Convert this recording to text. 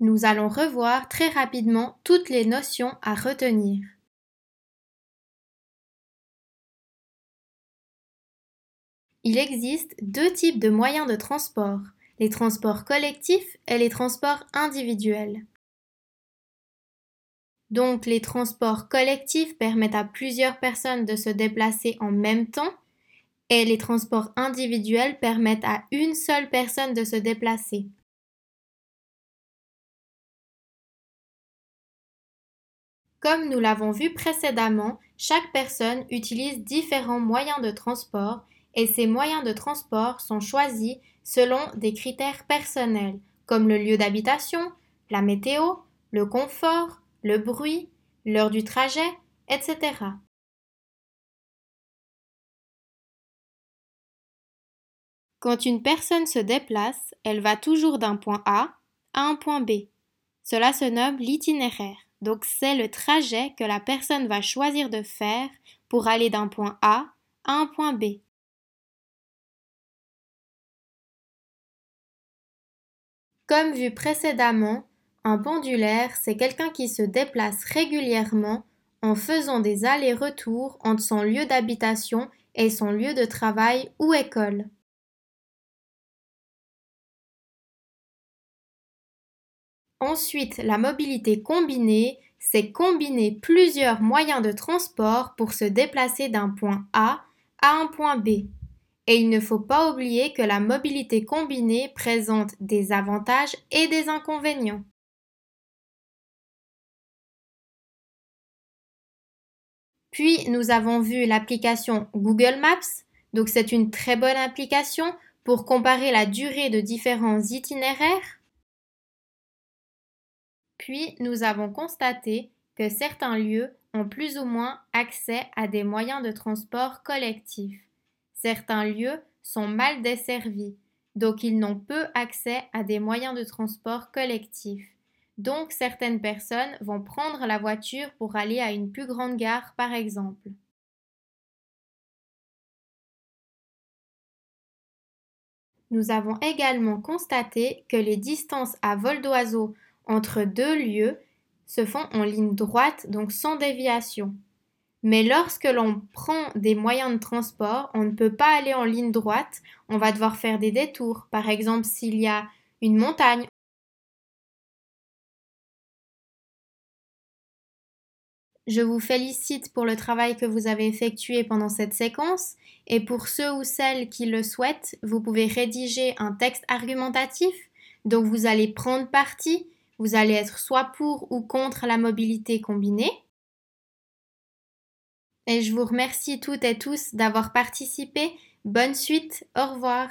Nous allons revoir très rapidement toutes les notions à retenir. Il existe deux types de moyens de transport, les transports collectifs et les transports individuels. Donc les transports collectifs permettent à plusieurs personnes de se déplacer en même temps et les transports individuels permettent à une seule personne de se déplacer. Comme nous l'avons vu précédemment, chaque personne utilise différents moyens de transport et ces moyens de transport sont choisis selon des critères personnels comme le lieu d'habitation, la météo, le confort, le bruit, l'heure du trajet, etc. Quand une personne se déplace, elle va toujours d'un point A à un point B. Cela se nomme l'itinéraire. Donc c'est le trajet que la personne va choisir de faire pour aller d'un point A à un point B. Comme vu précédemment, un pendulaire, c'est quelqu'un qui se déplace régulièrement en faisant des allers-retours entre son lieu d'habitation et son lieu de travail ou école. Ensuite, la mobilité combinée, c'est combiner plusieurs moyens de transport pour se déplacer d'un point A à un point B. Et il ne faut pas oublier que la mobilité combinée présente des avantages et des inconvénients. Puis nous avons vu l'application Google Maps. Donc c'est une très bonne application pour comparer la durée de différents itinéraires. Puis nous avons constaté que certains lieux ont plus ou moins accès à des moyens de transport collectifs. Certains lieux sont mal desservis, donc ils n'ont peu accès à des moyens de transport collectifs. Donc certaines personnes vont prendre la voiture pour aller à une plus grande gare par exemple. Nous avons également constaté que les distances à vol d'oiseau entre deux lieux se font en ligne droite, donc sans déviation. Mais lorsque l'on prend des moyens de transport, on ne peut pas aller en ligne droite, on va devoir faire des détours. Par exemple, s'il y a une montagne. Je vous félicite pour le travail que vous avez effectué pendant cette séquence et pour ceux ou celles qui le souhaitent, vous pouvez rédiger un texte argumentatif. Donc vous allez prendre parti, vous allez être soit pour ou contre la mobilité combinée. Et je vous remercie toutes et tous d'avoir participé. Bonne suite, au revoir.